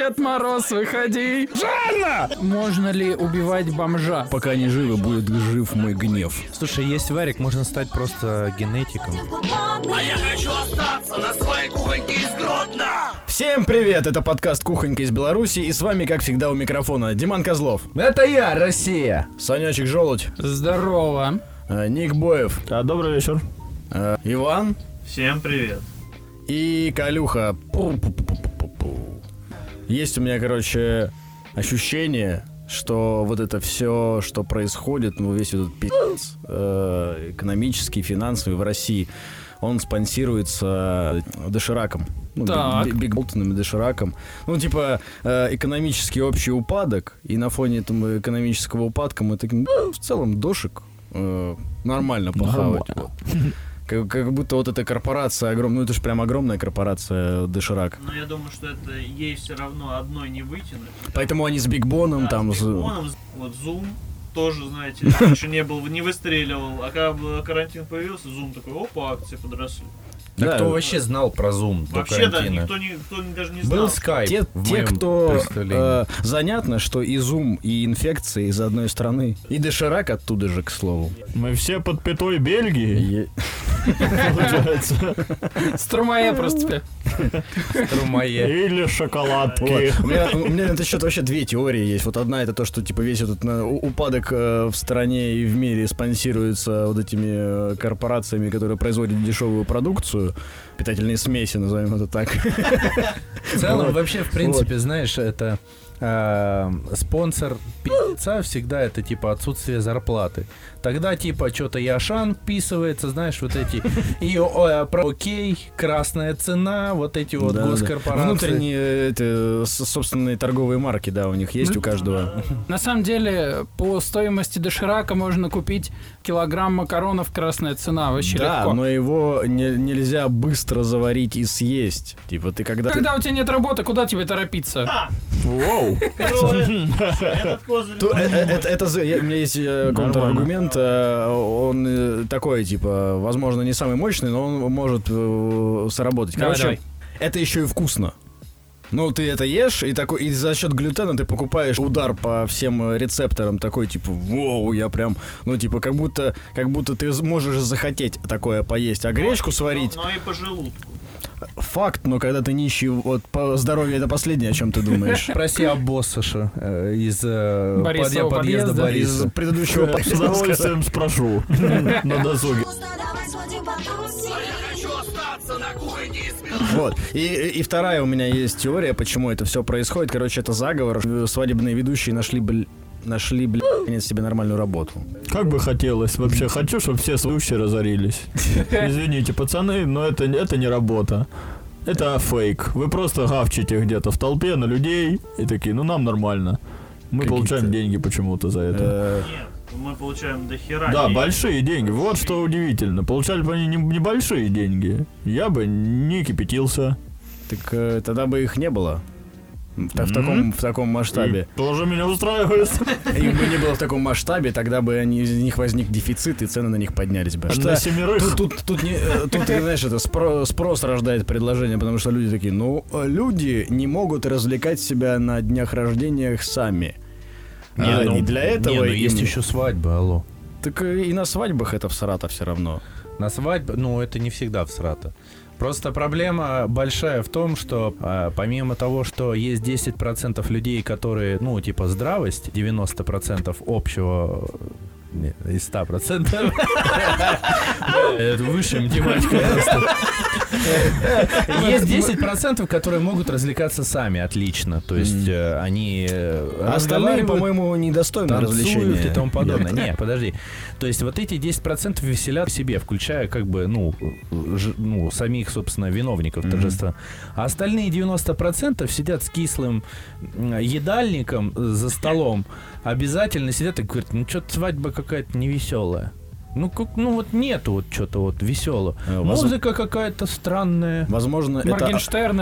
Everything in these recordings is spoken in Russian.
Дед Мороз, выходи. Жанна! Можно ли убивать бомжа? Пока не живы, будет жив мой гнев. Слушай, есть варик, можно стать просто генетиком. Всем привет, это подкаст «Кухонька из Беларуси» и с вами, как всегда, у микрофона Диман Козлов, Это я, Россия! Санечек Желудь, Здорово. э, Ник Боев, Да, добрый вечер. э, Иван Всем привет. и Калюха. Пу-пу-пу-пу-пу-пу. Есть у меня, короче, ощущение, что вот это все, что происходит, ну, весь этот пиздец э, экономический, финансовый в России, он спонсируется дошираком. Ну, Так. Биг- Биг Боном и дошираком. Ну, типа, э, экономический общий упадок, и на фоне этого экономического упадка мы таким, в целом, дошик э, нормально похавать. вот. Как, как будто вот эта корпорация огромная, ну это же прям огромная корпорация Доширак. Но я думаю, что это ей все равно одной не вытянуть. Поэтому они с Бигбоном Да, там... с Бигбоном, вот Zoom тоже, знаете, раньше не был, не выстреливал, а когда был карантин появился, Zoom такой, опа, акции подросли. Да, Да. кто вообще знал про Zoom до Вообще, да, карантина? никто, не, кто не- даже не знал. Был скайп Те, в те, моем кто... э, занятно, что и Зум, и инфекции из одной страны. И Доширак оттуда же, к слову. Мы все под пятой Бельгии, получается. Стромае просто тебе. Трумае. Или шоколадки. У, меня, у меня на этот счет вообще две теории есть. Вот одна это то, что типа весь этот у- упадок э, в стране и в мире спонсируется вот этими э, корпорациями, которые производят дешевую продукцию, питательные смеси, назовем это так. В целом, вообще, в принципе, знаешь, это э, спонсор пи***ца всегда это типа отсутствие зарплаты. Тогда типа что-то Яшан вписывается, знаешь, вот эти и о, про окей, красная цена, вот эти вот Да, да. госкорпорации. Внутренние э, это, собственные торговые марки, да, у них есть у каждого. На самом деле, по стоимости доширака можно купить килограмм макаронов «Красная цена». Вообще Да, легко. но его не- нельзя быстро заварить и съесть. Типа ты когда... Когда у тебя нет работы, куда тебе торопиться? Воу. Козырь То- э, э, это, это я- у меня есть э, контраргумент, э, он э, такой, типа, возможно, не самый мощный, но он может э, сработать. Давай, Короче, давай. это еще и вкусно. Ну, ты это ешь, и, такой, и за счет глютена ты покупаешь удар по всем рецепторам, такой, типа, воу, я прям, ну, типа, как будто, как будто ты можешь захотеть такое поесть, а гречку сварить, Но, но и по желудку. Факт, но когда ты нищий, вот, по здоровью это последнее, о чем ты думаешь. Спроси Абоссаша э, из э, подъезда подъезда. Из Бориса. предыдущего С удовольствием спрошу на досуге. Вот. И, и вторая у меня есть теория, почему это все происходит. Короче, это заговор. Свадебные ведущие нашли, бл... нашли, бл... наконец себе нормальную работу. Как бы хотелось вообще. Хочу, чтобы все слушающие разорились. Извините, пацаны, но это, это не работа. Это фейк. Вы просто гавчите где-то в толпе на людей и такие, ну нам нормально. Мы получаем деньги почему-то за это. Э, Нет, мы получаем до хера. Да, денег. большие деньги. Вот что удивительно. Получали бы они не- небольшие деньги. Я бы не кипятился. так э, тогда бы их не было. В, та- в таком, в таком масштабе. И Тоже меня устраивает. Их бы не было в таком масштабе, тогда бы они, из них возник дефицит, и цены на них поднялись бы. Что-. Тут, тут, тут, не, э, тут, знаешь, это спро- спрос рождает предложение, потому что люди такие, ну, люди не могут развлекать себя на днях рождениях сами. А, ну, и для этого Не, ну им- есть еще свадьба, алло. Так и на свадьбах это в Саратов все равно. На свадьбе, ну, это не всегда в Срата. Просто проблема большая в том, что а, помимо того, что есть 10% людей, которые, ну, типа, здравость, 90% общего не, из 100%. Это высшая математика просто. Есть 10%, которые могут развлекаться сами отлично. То есть э, они э, А остальные, по-моему, недостойны развлечения. и тому подобное. Не, подожди. То есть вот эти 10% веселят себе, включая как бы, ну, ну самих, собственно, виновников торжества. А остальные 90% сидят с кислым едальником за столом, обязательно сидят и говорят, ну что-то свадьба какая-то невеселая. Ну, как, ну вот нету вот что-то вот веселого. Э, воз- Музыка какая-то странная. Возможно, это,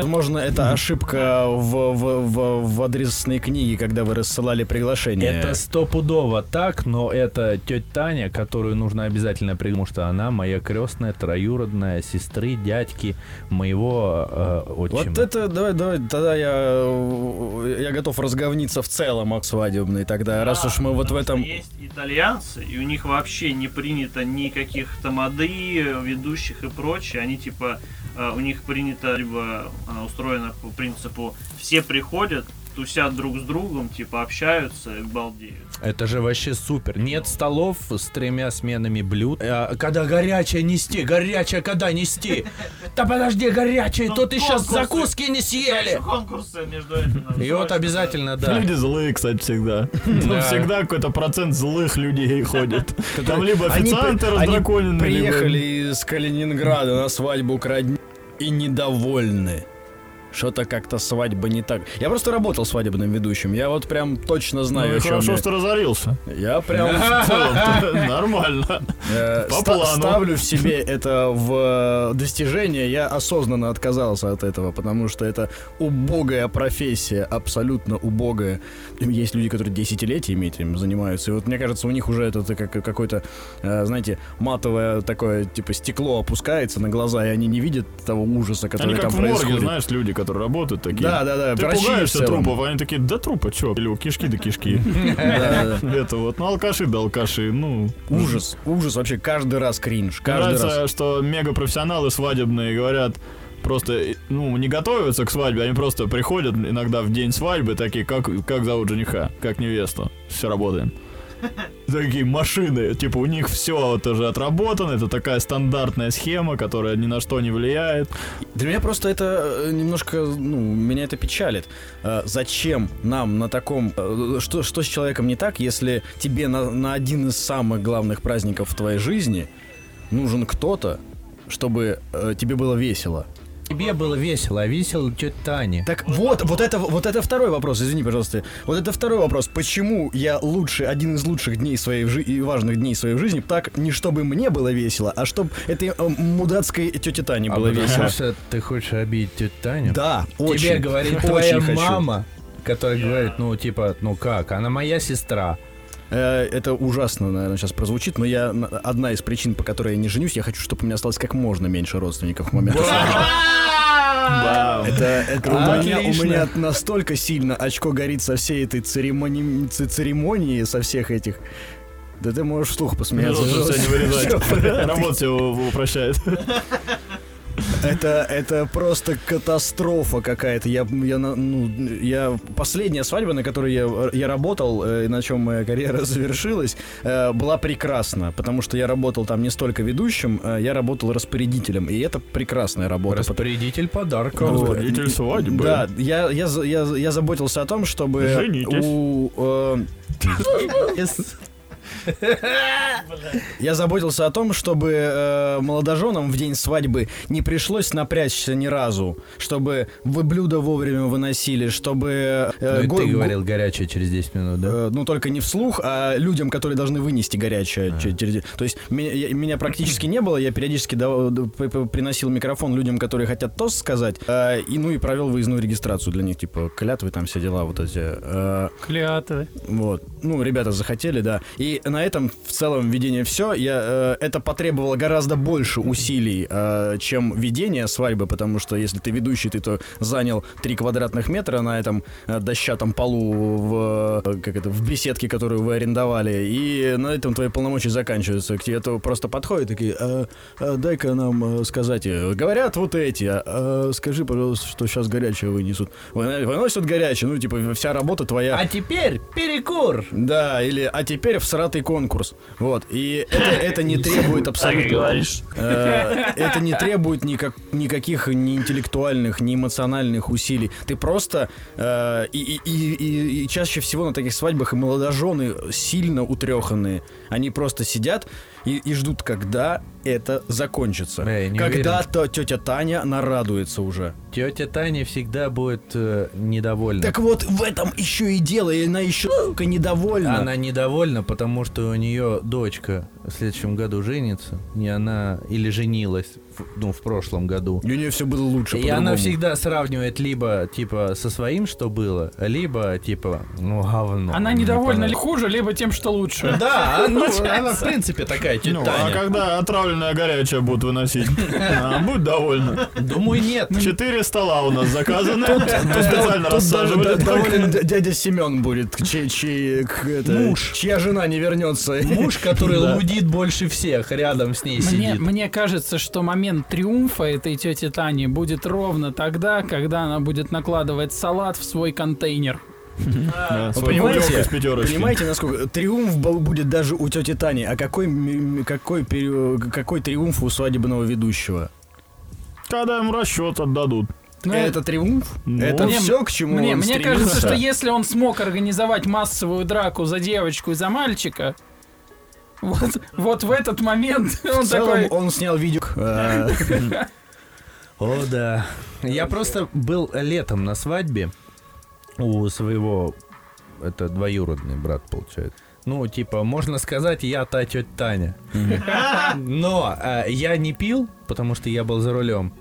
возможно, это ошибка в, в, в, в адресной книге, когда вы рассылали приглашение. Это стопудово так, но это тетя Таня, которую нужно обязательно при- потому что она моя крестная, троюродная, сестры, дядьки моего э, отчима. Вот это, давай, давай, тогда я, э, я готов разговниться в целом о свадебной тогда, раз уж мы вот в этом... Есть итальянцы, и у них вообще не принято никаких тамады, ведущих и прочее. Они типа, э, у них принято, либо она устроена по принципу, все приходят, тусят друг с другом, типа общаются и балдеют. Это же вообще супер. Нет столов с тремя сменами блюд. А, когда горячее нести, горячее когда нести? Да подожди, горячее, то ты сейчас закуски не съели. Конкурсы между этим. надо И вот обязательно, да. Люди злые, кстати, всегда. Там Да. всегда какой-то процент злых людей ходит. Там либо официанты раздраконенные, приехали из Калининграда на свадьбу к родне и недовольны. Что-то как-то свадьба не так. Я просто работал свадебным ведущим. Я вот прям точно знаю, Ну о чем хорошо, я. что разорился. Я прям В целом-то Нормально. э, По плану. ставлю в себе это в э, достижение. Я осознанно отказался от этого, потому что это убогая профессия, абсолютно убогая. Есть люди, которые десятилетиями этим занимаются. И вот мне кажется, у них уже это как какое-то, э, знаете, матовое такое, типа, стекло опускается на глаза, и они не видят того ужаса, который Они там как в морге, происходит. знаешь, люди, которые работают такие. Да, да, да, Ты пугаешься трупов, а они такие, да трупа, чё? Или кишки да кишки. Да, да. Это вот, ну алкаши да алкаши, ну... Ужас, ужас вообще каждый раз кринж, каждый раз. что мегапрофессионалы свадебные говорят, просто, ну, не готовятся к свадьбе, они просто приходят иногда в день свадьбы, такие, как, как зовут жениха, как невесту, все работаем. Такие машины, типа у них все вот уже отработано, это такая стандартная схема, которая ни на что не влияет. Для меня просто это э, немножко, ну, меня это печалит. Э, Зачем нам на таком... э, Что, что с человеком не так, если тебе на, на один из самых главных праздников в твоей жизни нужен кто-то, чтобы тебе было весело? Тебе было весело, а весело тетя Таня. Так вот, вот это, вот это второй вопрос, извини, пожалуйста. Вот это второй вопрос. Почему я лучше, один из лучших дней своей жи- и важных дней своей жизни, так не чтобы мне было весело, а чтобы этой э, мудацкой тете Тане А было потому весело. что ты хочешь обидеть тетю Таню? Да, Тебе очень. говорит очень твоя хочу. мама, которая говорит, ну, типа, ну как, она моя сестра. Э, Это ужасно, наверное, сейчас прозвучит, но я на- одна из причин, по которой я не женюсь, я хочу, чтобы у меня осталось как можно меньше родственников в момент свадьбы. Это, это у, меня, у меня настолько сильно очко горит со всей этой церемонии, церемонии, со всех этих. Да ты можешь вслух посмеяться. Работа все упрощает. Это, это просто катастрофа какая-то. Я, я, ну, я последняя свадьба, на которой я, я работал, э, и на чем моя карьера завершилась, э, была прекрасна, потому что я работал там не столько ведущим, э, я работал распорядителем, и это прекрасная работа. Распорядитель подарков. Вот. Водитель свадьбы. Да, я, я, я, я заботился о том, чтобы Женитесь. у... э, я заботился о том, чтобы э, молодоженам в день свадьбы не пришлось напрячься ни разу, чтобы вы блюда вовремя выносили, чтобы... э, Ну, и го- ты го- говорил горячее через 10 минут, да? Э, Ну, только не вслух, а людям, которые должны вынести горячее. А. че- через- То есть меня, я- меня практически не было, я периодически дав- д- п- п- приносил микрофон людям, которые хотят тост сказать, э, и ну и провел выездную регистрацию для них, типа клятвы, там все дела вот эти. э, Клятвы. вот. Ну, ребята захотели, да. И на этом в целом ведение все. Я, э, это потребовало гораздо больше усилий, э, чем ведение свадьбы, потому что если ты ведущий, ты то занял 3 квадратных метра на этом э, дощатом полу в, э, как это, в беседке, которую вы арендовали, и на этом твои полномочия заканчиваются. К тебе то просто подходят такие, «А, а, дай-ка нам э, сказать. э, Говорят вот эти, а, а, скажи, пожалуйста, что сейчас горячее вынесут. Вы- Выносят горячее, ну, типа, вся работа твоя. А теперь перекур. Да, или а теперь всратый конкурс. Вот. И это, это не требует абсолютно. Э, Это не требует никак, никаких ни интеллектуальных, ни эмоциональных усилий. Ты просто э, и, и- и- и- чаще всего на таких свадьбах и молодожены сильно утреханные. Они просто сидят и, и ждут, когда это закончится. Да, я не Когда-то тетя Таня нарадуется уже. Тетя Таня всегда будет э, недовольна. Так вот, в этом еще и дело, и она еще сука, недовольна. Она недовольна, потому что у нее дочка в следующем году женится, и она или женилась, в- ну, в прошлом году. И у нее все было лучше. И она всегда сравнивает либо, типа, со своим, что было, либо, типа, ну, говно. Она недовольна ли хуже, либо тем, что лучше. Да, ну, она, в принципе, такая тетя Ну, а Таня. когда отравленное горячее будут выносить? А, Будь довольна. Думаю, нет. Четыре стола у нас заказаны. Специально Тут рассаживали. д- доволен дядя Семен будет, чей, Муж. чья жена не вернется. Муж, который лудит больше всех, рядом с ней Мне, сидит. мне кажется, что момент триумфа этой тети Тани будет ровно тогда, когда она будет накладывать салат в свой контейнер. Да, Вы понимаете, понимаете, насколько триумф был- будет даже у тети Тани, а какой, какой, какой триумф у свадебного ведущего? Когда им расчет отдадут. Ну, это триумф? Ну, это мне- все, к чему Мне, он мне стремился? кажется, что если он смог организовать массовую драку за девочку и за мальчика, вот, вот в этот момент он В целом такой... он снял видео. О, да. Я просто был летом на свадьбе у своего... Это двоюродный брат, получается. Ну, типа, можно сказать, я та тетя Таня. Но э, я не пил, потому что я был за рулем.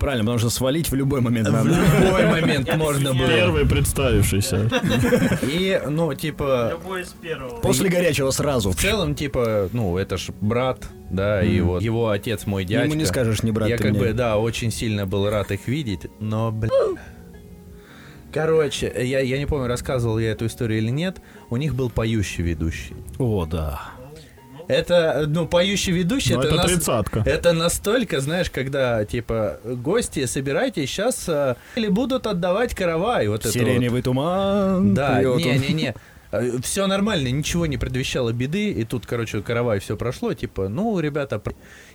Правильно, потому что свалить в любой момент В надо. любой момент можно было. Первый представившийся. И, ну, типа, Любой из первого. После горячего сразу. в целом, типа, ну, это ж брат, да, и вот его отец мой дядька. Ему не скажешь, не брат Я ты как мне. бы, да, очень сильно был рад их видеть, но, блин. Короче, я, я не помню, рассказывал я эту историю или нет. У них был поющий ведущий. О, да. Это, ну, поющий ведущий, Ну, это, тридцатка. это настолько, знаешь, когда, типа, гости, собирайтесь, сейчас или будут отдавать каравай. Вот это вот. Сиреневый туман. Да, не-не-не. Все нормально, ничего не предвещало беды, и тут, короче, каравай все прошло, типа, ну, ребята,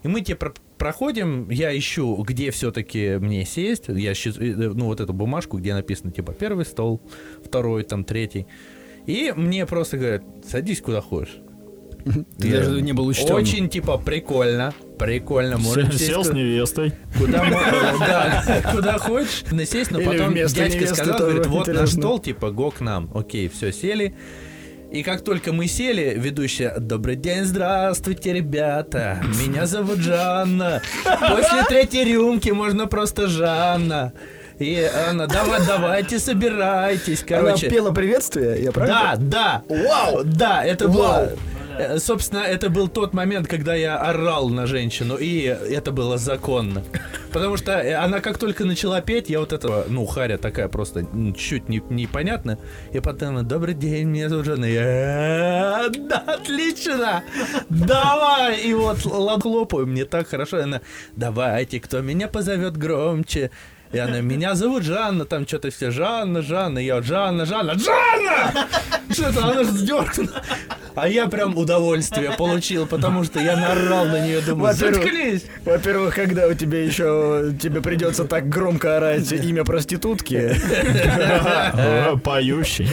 и мы типа проходим, я ищу, где все-таки мне сесть, я щи- э, ну, вот эту бумажку, где написано, типа, первый стол, второй, там, третий, и мне просто говорят, садись куда хочешь. Ты Я- даже не был учтен. Очень, типа, прикольно, прикольно, можно сесть Сел с невестой. Куда, да, куда хочешь, насесть, но потом дядька сказал, говорит, вот наш стол, типа, го к нам. Окей, все, сели. И как только мы сели, ведущая, добрый день, здравствуйте, ребята, меня зовут Жанна. После третьей рюмки можно просто Жанна. И она, давай, давайте, собирайтесь, короче. Она пела приветствие, я правильно? Да, да. Вау! Да, это было... э, Собственно, это был тот момент, когда я орал на женщину, и это было законно. Потому что э, она как только начала петь, я вот это, ну, Харя такая просто чуть не, непонятно. И потом, добрый день, меня зовут Жанна. Я, «Э, Да, отлично! Давай! И вот хлопаю, мне так хорошо. Она, давайте, кто меня позовет громче. И она, меня зовут Жанна, там что-то все, Жанна, Жанна, я вот, Жанна, Жанна, Жанна! Что-то она же сдернула. А я прям удовольствие получил, потому что я наорал на нее, думаю, Во-первых, заткнись! Во-первых, когда у тебя еще тебе придется так громко орать имя проститутки. Поющий.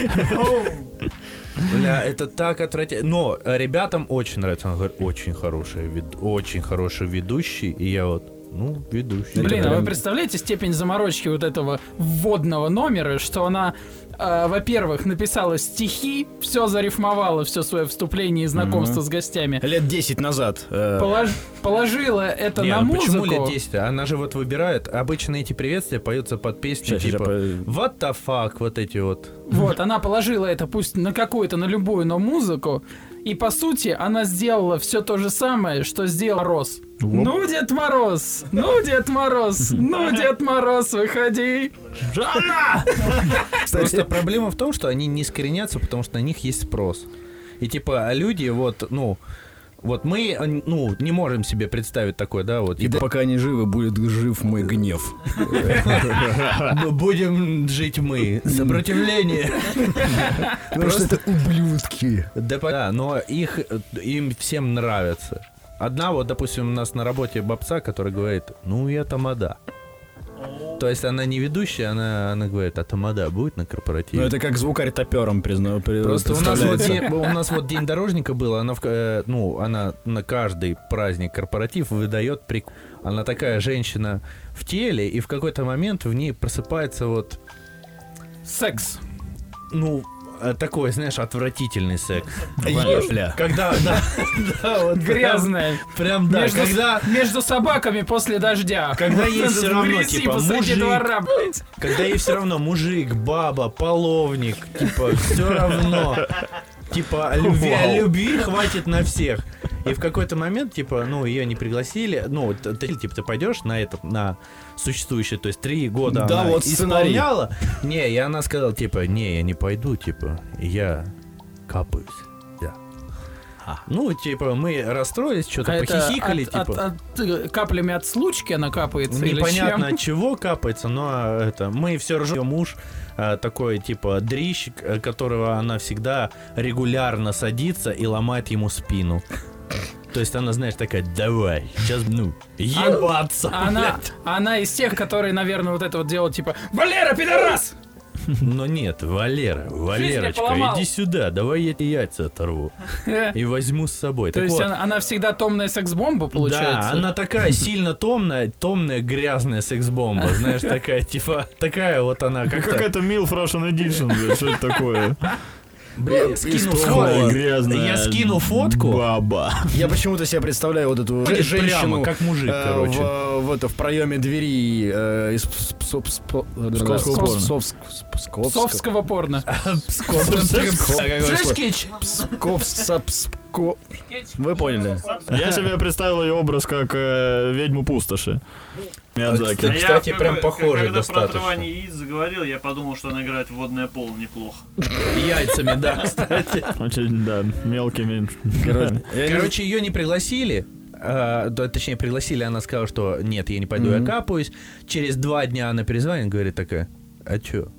Бля, это так отвратительно. Но ребятам очень нравится. Он говорит, очень хороший, вед- очень хороший ведущий. И я вот, ну, ведущий. Блин, а вы представляете степень заморочки вот этого вводного номера, что она, э, во-первых, написала стихи, все зарифмовала, все свое вступление и знакомство с гостями, Лет 10 назад. э, полож- положила это Не, на ну почему музыку. лет 10? Она же вот выбирает. Обычно эти приветствия поются под песню Щас, щас, типа я What the fuck, вот эти вот. Вот, она положила это пусть на какую-то, на любую, но музыку. И по сути, она сделала все то же самое, что сделал Мороз. Ну, Дед Мороз! Ну, Дед Мороз! Ну, Дед Мороз, выходи! Просто проблема в том, что они не искоренятся, потому что на них есть спрос. И типа люди вот, ну, вот мы, э, ну, не можем себе представить такое, да, вот. И типа, пока они живы, будет жив мой гнев. «Ну, будем жить мы. Сопротивление. Потому что это ублюдки. Да, но их, э, им всем нравится. Одна вот, допустим, у нас на работе бабца, которая говорит, ну, я тамада. То есть она не ведущая, она, она говорит, а тамада будет на корпоративе? Ну это как звукарь топером, признаю. при- Просто у нас, вот день, у нас вот день дорожника был, она, в, э, ну, она на каждый праздник корпоратив выдает прик... Она такая женщина в теле, и в какой-то момент в ней просыпается вот, Секс. ну, такой, знаешь, отвратительный секс. Епля. Когда, да, да, вот Грязная. Прям, да, между, когда, между собаками после дождя. Когда есть всё равно, типа, мужик. двора, когда ей все равно мужик, баба, половник, типа, все равно. Типа, любви, любви хватит на всех. И в какой-то момент, типа, ну, ее не пригласили. Ну, ты, типа, ты пойдешь на этот, на существующее, то есть три года Да, она вот сценарий. исполняла. Не, и она сказала, типа, не, я не пойду, типа, я капаюсь. Да. Ну, типа, мы расстроились, что-то А похихикали, от- типа. от- от, каплями от случки она капается или Непонятно чем? от чего капается, но а, это мы все ржем. Муж а, такой типа дрищ, э, которого она всегда регулярно садится и ломает ему спину. То есть она, знаешь, такая, давай, сейчас, ну, ебаться, Она, блядь». она из тех, которые, наверное, вот это вот делают, типа, Валера, пидорас! Но нет, Валера, Валерочка, иди сюда, давай я тебе яйца оторву и возьму с собой. То Так есть вот, она, она всегда томная секс-бомба, получается? Да, она такая сильно томная, томная, грязная секс-бомба, знаешь, такая, типа, такая вот она, как Какая-то Milf Russian Edition, блядь, что это такое? Скину фотку. грязная Я скину фотку. Баба. Я почему-то себе представляю вот эту Ходит женщину, прямо, как мужик, э, короче. В, в это, в проеме двери э, из Псковского Пско- порно. Псковск- Псковска- Совского порно. Пско- Вы поняли? Я себе представил ее образ как э, ведьму пустоши. Миядзаки. А я, Кстати, как- прям похоже Когда достаточно. про отрывание яиц заговорил, я подумал, что она играет в водное поло неплохо. Яйцами, да, кстати. Очень, да, мелкими. Короче, я ее не пригласили. а, точнее, пригласили, она сказала, что нет, я не пойду, я Мгм. капаюсь. Через два дня она перезвонит, говорит такая, а чё?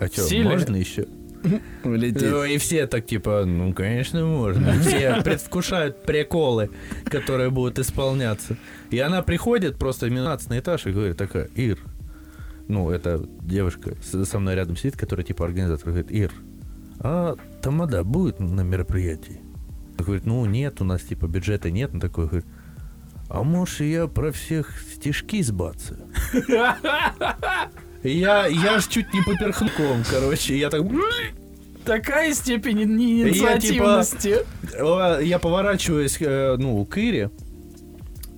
А чё, Сильно? можно еще? улетит. Ну, и все так типа, ну, конечно, можно. Все предвкушают приколы, которые будут исполняться. И она приходит просто в 15 этаж и говорит такая, Ир, ну, это девушка со мной рядом сидит, которая типа организатор, говорит, Ир, а тамада будет на мероприятии? Она Говорит, ну, нет, у нас типа бюджета нет. Он такой говорит, а может я про всех стишки сбацаю? Я, я ж чуть не поперхнул, короче, я так... Такая степень Я, инициативности. Э, Я поворачиваюсь, э, ну, к Ире.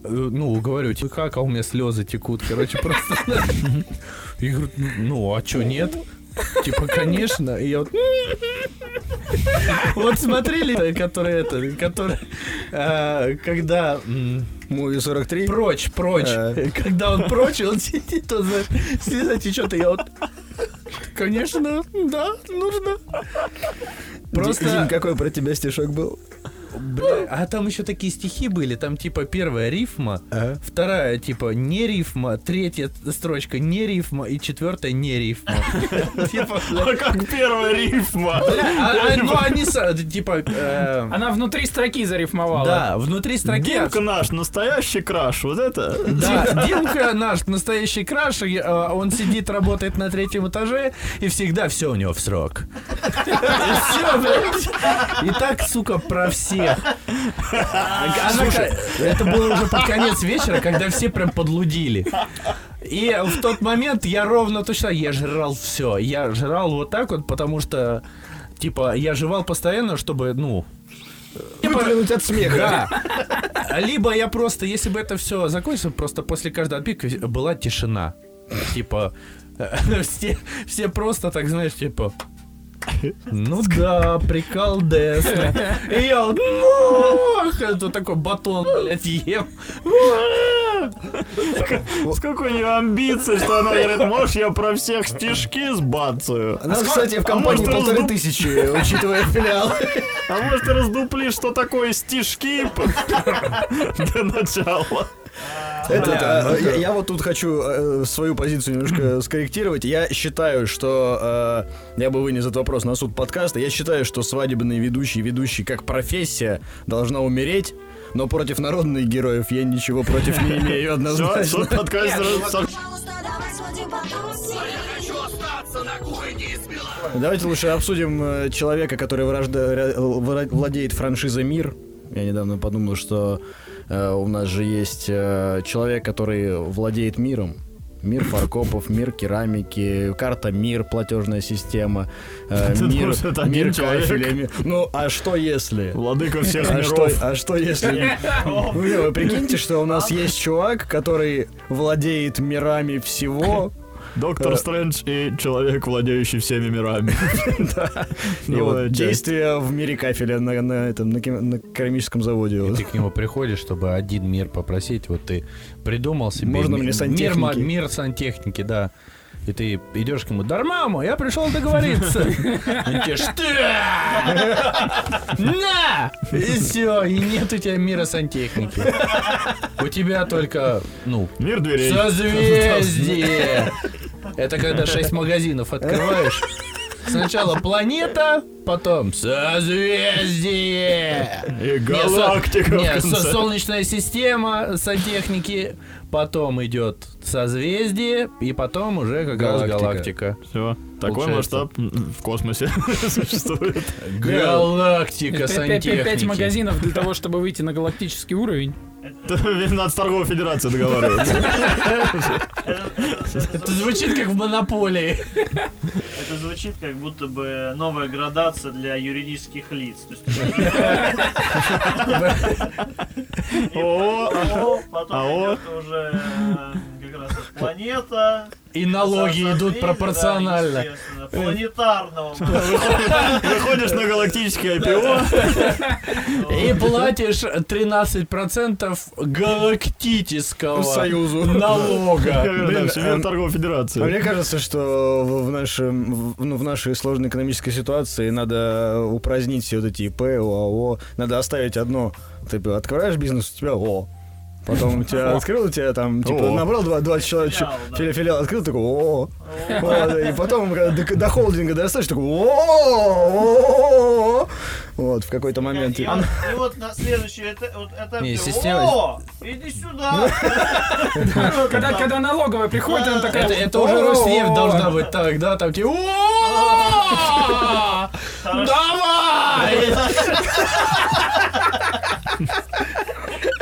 Э, Ну, говорю, типа, как, а у меня слезы текут, короче, просто. И говорю, «Ну, а чё, нет? Типа, конечно. И я вот... Вот смотрели, которые это, которые, э, когда Муви 43. прочь, прочь, А. когда он прочь, он сидит, он, слеза течет, и я вот, конечно, да, нужно. Просто... Просто... какой про тебя стишок был? Бля, а там еще такие стихи были, там типа первая рифма, Ага. вторая типа не рифма, третья строчка не рифма и четвертая не рифма. Типа, А как первая рифма? а- а, ну они типа, э, Она внутри строки зарифмовала. да, внутри строки. Димка наш, настоящий краш, вот это? Да, Димка наш настоящий краш, э, он сидит, работает на третьем этаже, и всегда все у него в срок. И так, сука, про всех. Она ка- это было уже под конец вечера, когда все прям подлудили. И в тот момент я ровно точно, я жрал все. Я жрал вот так вот, потому что, типа, я жевал постоянно, чтобы, ну, Выплюнуть от смеха. да. Либо я просто, если бы это все закончилось, просто после каждого отпика была тишина. Типа, все, все просто так, знаешь, типа... Ну да, прикол Десна. И я вот, это такой батон, блядь, ем. С какой у нее амбицией, что она говорит, можешь я про всех стишки сбацаю? Нас, кстати, в компании может, полторы тысячи, учитывая филиал. А может, ты раздуплишь, что такое стишки? Для начала. Этот, Бля, а, ну я, я вот тут хочу э, свою позицию немножко скорректировать. Я считаю, что э, я бы вынес этот вопрос на суд подкаста. Я считаю, что свадебные ведущие, ведущие как профессия должна умереть. Но против народных героев я ничего против не имею Все, однозначно. суд подкаст Пожалуйста, давай сводим потусим. Давайте лучше обсудим э, человека, который вражда- владеет франшизой Мир. Я недавно подумал, что э, у нас же есть э, человек, который владеет миром. Мир фаркопов, мир керамики, карта мир, платежная система, э, мир, мир кафеля, ми- Ну, а что если? Владыка всех А что, миров. а что если... Ну, вы прикиньте, что у нас есть чувак, который владеет мирами всего, Доктор Э. Стрэндж и человек, владеющий всеми мирами. и часть. действия в мире кафеля на, этом на, керамическом заводе. И ты к нему приходишь, чтобы один мир попросить. Вот ты придумал себе Можно мне мир, сантехники? мир сантехники, да. И ты идешь к нему, Дармаму, я пришел договориться. Тебе, что? На! И все, и нет у тебя мира сантехники. У тебя только, ну, Мир дверей. Созвездие! Это когда шесть магазинов открываешь. Сначала планета, потом созвездие. И галактика в не, со- конце. солнечная система сантехники, потом идет созвездие, и потом уже как раз Галактика. галактика. Все. Такой Получается. масштаб в космосе существует. Галактика Пять- пять- сантехники. магазинов для того, чтобы выйти на галактический уровень. Надо с торговой федерацией договариваться. Это звучит как в монополии. Это звучит как будто бы новая градация для юридических лиц. То есть, О, АО, потом АО. идет уже э, как раз планета. И налоги идут пропорционально. Планетарного. Выходишь на галактический IPO, И платишь 13% галактического Союзу. налога. Всемирная торговая А федерация. мне кажется, что в, нашем, в, ну, в нашей сложной экономической ситуации надо упразднить все вот эти ИП, ОАО. Надо оставить одно. Ты открываешь бизнес, у тебя ООО. Потом у тебя открыл, у тебя там, типа, набрал два- 20 человек, Филиал, открыл, такой, о И потом, когда до, до холдинга достаешь, такой, о Вот, в какой-то момент. И, вот, и вот на следующий этап. О, иди сюда. Когда, когда налоговая приходит, она такая... Это, уже «О, Роснефть должна быть так, да? Там типа «О, Давай!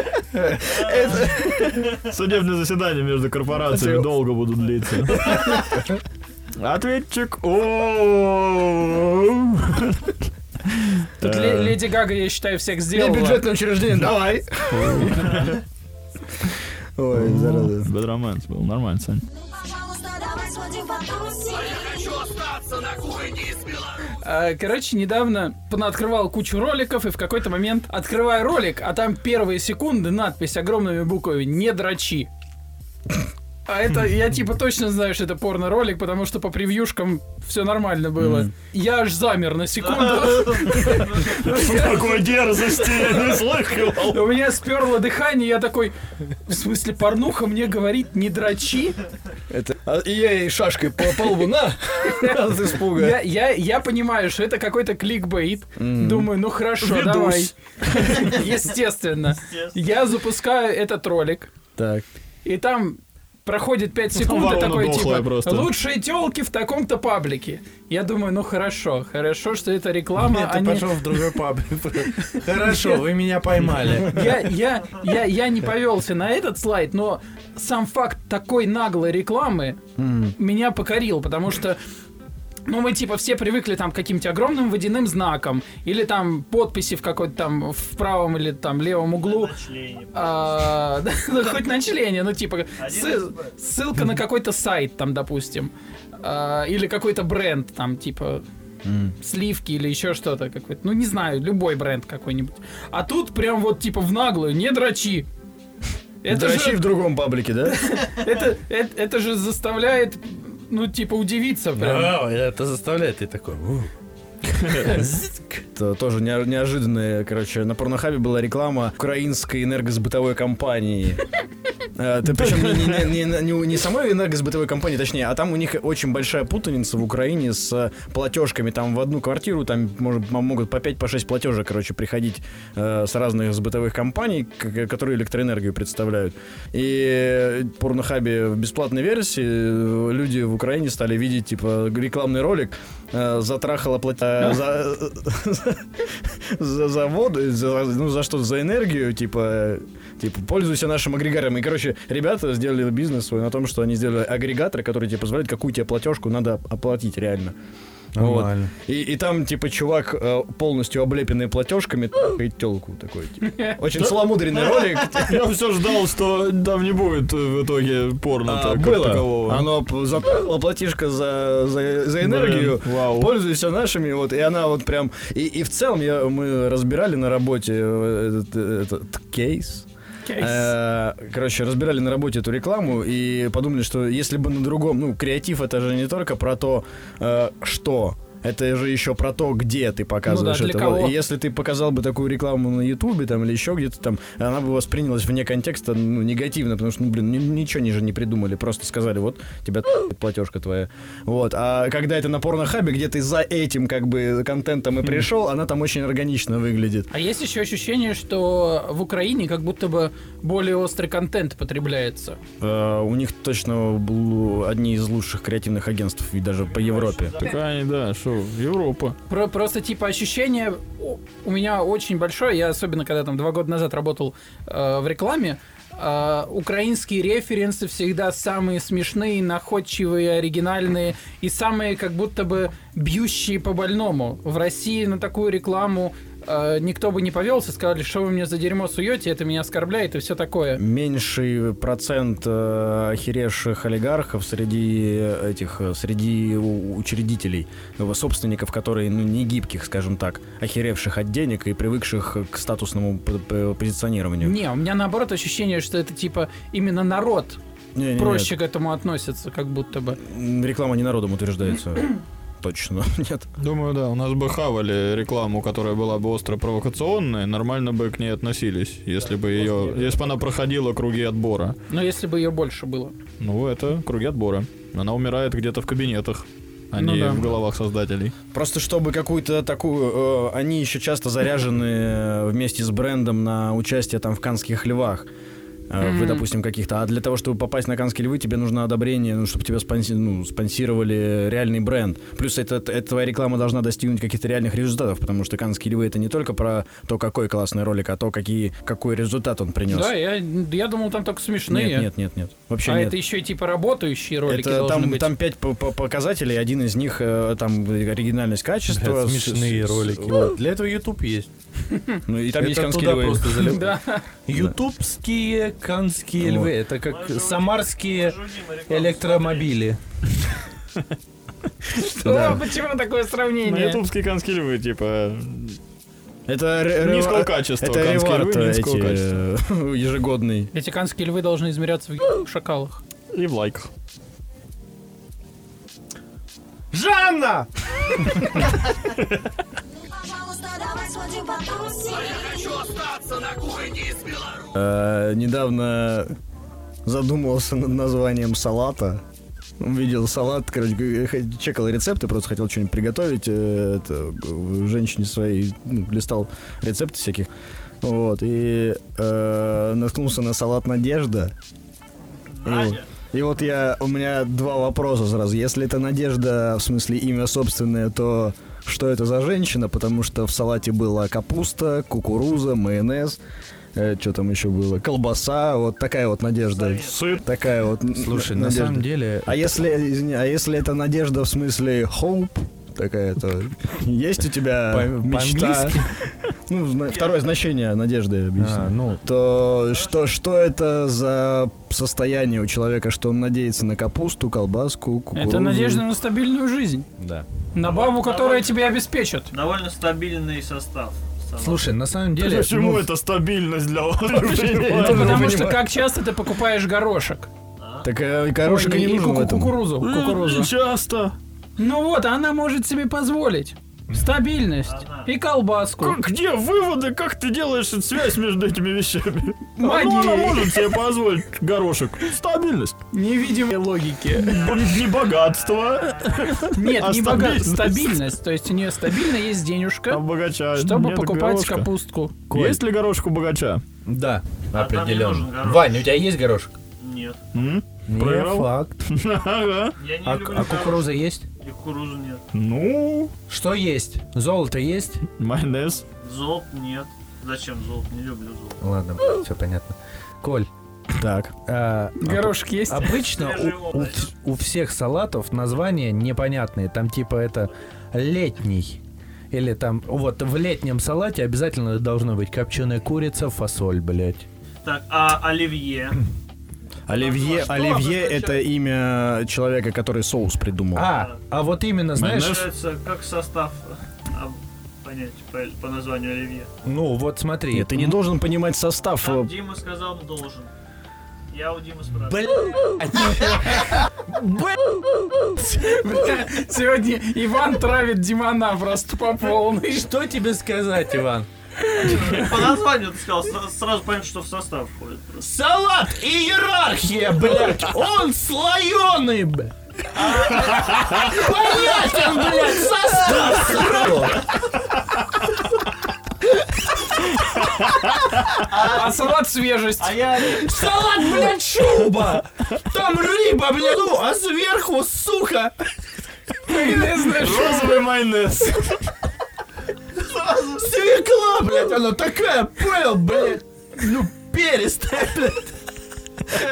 Судебные заседания между корпорациями Это- долго будут длиться. Ответчик. Тут Ле- Леди Гага, я считаю, всех И сделала. бюджетное учреждение, давай. Ой, зараза. Romance был, нормально, Сань. Пожалуйста, давай сходим потусим. А, Короче, недавно открывал кучу роликов, и в какой-то момент открываю ролик, а там первые секунды надпись огромными буквами «Не дрочи». А это, я типа точно знаю, что это порно-ролик, потому что по превьюшкам все нормально было. Я аж замер на секунду. Такой дерзости я не слыхал. У меня сперло дыхание, я такой, в смысле, порнуха мне говорит «не дрочи»? Это, а, и я ей шашкой по, по лбу, на! От испуга. Я, я, я понимаю, что это какой-то кликбейт. Думаю, ну хорошо, Ведусь. давай. Естественно. Я запускаю этот ролик, Так. и там проходит 5 секунд, и такой типа просто. лучшие телки в таком-то паблике. Я думаю, ну хорошо, хорошо, что это реклама, Нет, а ты не- пошел в другой паб. Хорошо, вы меня поймали. Я, я, я, я не повелся на этот слайд, но сам факт такой наглой рекламы меня покорил, потому что ну, мы типа все привыкли там к каким-то огромным водяным знакам или там подписи в какой-то там в правом или там левом углу. На члене. А, да, ну, хоть на члене, ну типа ссылка на какой-то сайт там, допустим, А, или какой-то бренд там типа сливки или еще что-то какой-то, ну не знаю, любой бренд какой-нибудь. А тут прям вот типа в наглую, не дрочи. Это Дрочи же, в другом паблике, да? это, это, это же заставляет, ну типа удивиться прям. Да, это заставляет ты такой. Это тоже нео- неожиданное, короче, на порнохабе была реклама украинской энергосбытовой компании. Э, ты Причем не, не- не- не- самой энергосбытовой компании, точнее, а там у них очень большая путаница в Украине с э, платежками. Там в одну квартиру там может, могут по 5-6 платежек, короче, приходить э, с разных сбытовых компаний, которые электроэнергию представляют. И э, в порнохабе в бесплатной версии э, люди в Украине стали видеть, типа, рекламный ролик э, затрахала платя за, за, за воду, за, ну, за что, за энергию, типа, э, типа, пользуйся нашим агрегатором. И, короче, ребята сделали бизнес свой на том, что они сделали агрегатор, который тебе позволяет, какую тебе платежку надо оплатить реально. Вот. Нормально. И, и там, типа, чувак э, полностью облепленный платежками и телку такой. типа. Очень целомудренный ролик. Я все ждал, что там не будет э, в итоге порно А, было. такового. Оно платежка за, за, за энергию. Блин, вау. Пользуйся нашими. Вот, и она вот прям... И, и в целом я, мы разбирали на работе э, этот, этот кейс. Э, Короче, разбирали на работе эту рекламу и подумали, что если бы на другом, ну, креатив это же не только про то, э, что, это же еще про то, где ты показываешь Ну да, для это. Кого? И если ты показал бы такую рекламу на Ютубе там или еще где-то там, она бы воспринялась вне контекста ну, негативно, потому что, ну, блин, ни- ничего ниже не придумали, просто сказали, вот, тебя платежка твоя. Вот. А когда это на порнохабе, где ты за этим как бы контентом и пришел, она там очень органично выглядит. А есть еще ощущение, что в Украине как будто бы более острый контент потребляется. Э, у них точно был одни из лучших креативных агентств и даже по Европе. Так они, да, что, Европа. Про- просто типа ощущение у- меня очень большое. Я особенно когда там два года назад работал э, в рекламе. э, украинские референсы всегда самые смешные, находчивые, оригинальные и самые как будто бы бьющие по больному. В России на такую рекламу э, никто бы не повелся, сказали, что вы мне за дерьмо суете, это меня оскорбляет и все такое. Меньший процент э, охеревших олигархов среди этих, э, среди учредителей, э, собственников, которые, ну, не гибких, скажем так, охеревших от денег и привыкших к статусному позиционированию. Не, у меня наоборот ощущение, что это типа именно народ Не-не-не, проще к этому относится, как будто бы. Реклама не народом утверждается. Точно, нет. Думаю, да, у нас бы хавали рекламу, которая была бы остро провокационная, нормально бы к ней относились, если бы ее, если бы она проходила круги отбора. Но если бы ее больше было. Ну, это круги отбора. Она умирает где-то в кабинетах, а Ну не да. в головах создателей. Просто чтобы какую-то такую... э, они еще часто заряжены э, вместе с брендом на участие там в Канских львах. Э, Вы, допустим, каких-то. А для того, чтобы попасть на Канские львы, тебе нужно одобрение, ну, чтобы тебя спонси- ну, спонсировали реальный бренд. Плюс это, это твоя реклама должна достигнуть каких-то реальных результатов, потому что Канские львы это не только про то, какой классный ролик, а то, какие, какой результат он принес. Да, я, я думал, там только смешные. нет, нет, нет, нет. Вообще а нет. это еще и типа работающие ролики Это должны там, быть. там пять по- по- показателей, один из них э, там оригинальность качества. Блядь, с- смешные с- ролики. вот. Для этого YouTube есть. Ну и там есть Канские туда львы. просто залив- Да. Ютубские канские Вот. львы. Это как самарские электромобили. О, почему такое На сравнение? ютубские канские львы, типа, Это ре- низкого качества. Это канские ревард львы эти, низкого качества. ежегодный. Эти канские львы должны измеряться в шакалах. И в лайках. Жанна! Пожалуйста, давай сходим потусим. Э, недавно задумывался над названием салата. Увидел салат, короче, х- чекал рецепты, просто хотел что-нибудь приготовить. э, Это, женщине своей ну, листал рецепты всяких. Вот, и э, наткнулся на салат Надежда. И вот-. И вот я, у меня два вопроса сразу. Если это Надежда, в смысле имя собственное, то что это за женщина? Потому что в салате была капуста, кукуруза, майонез, что там еще было, колбаса, вот такая вот Надежда. Сыр. Такая вот Слушай, на Надежда. самом деле... А если, извини, а если это Надежда в смысле hope, такая то есть у тебя По- мечта? Ну, зна- второе значение Надежды объясни А, ну, то что, что это за состояние у человека, что он надеется на капусту, колбаску, кукурузу? Это надежда на стабильную жизнь. да. На бабу, которая тебя обеспечит. Довольно стабильный состав. Слушай, на самом деле... Почему ну, это стабильность для вас? Это Ну, потому что как часто ты покупаешь горошек? Так э, горошек не нужен в этом. кукурузу. Кукурузу. Часто. Ну вот, она может себе позволить. Стабильность. И колбаску. Как- Где выводы, как ты делаешь связь между этими вещами? Магия. Ну, она может себе позволить горошек. Стабильность. Невидимой логики. Не богатство. Нет, А не богат, стабильность? То есть у нее стабильно есть А денежка, богача чтобы нет покупать горошка. капустку. Есть ли горошек у богача? Да, А определенно. Вань, у тебя есть горошек? Нет. М? Не Проиграл? факт. Ага. Я не А, люблю а кукуруза есть? И кукурузу нет. Ну, Что есть? Золото есть? майонез. Золот нет. Зачем золото? Не люблю золото. Ладно, все понятно. Коль, Так. А, Горошек есть? Обычно у, у у всех салатов названия непонятные. Там типа это летний. Или там, вот в летнем салате обязательно должна быть копченая курица, фасоль, блядь. Так, а оливье? Оливье, Что Оливье это имя человека, который соус придумал. А, а вот именно, знаешь, Называется как состав а, понять по, по названию оливье. ну вот смотри. Нет, ты не должен понимать состав. Там э, Дима сказал, должен. Я у Димы спрашиваю. Сегодня Иван травит Димона просто по полной. Что тебе сказать, Иван? По названию ты сказал, сра- сразу понятно, что в состав входит. Салат и иерархия, блядь! Он слоеный, блядь! Понятен, блядь, состав сразу! А салат свежесть. А я... Салат, блядь, шуба! Там рыба, блядь, ну, а сверху, сука, Майонезная шуба. Розовый майонез. Свекла, блядь, она такая, понял, блядь, ну, перистая, блядь.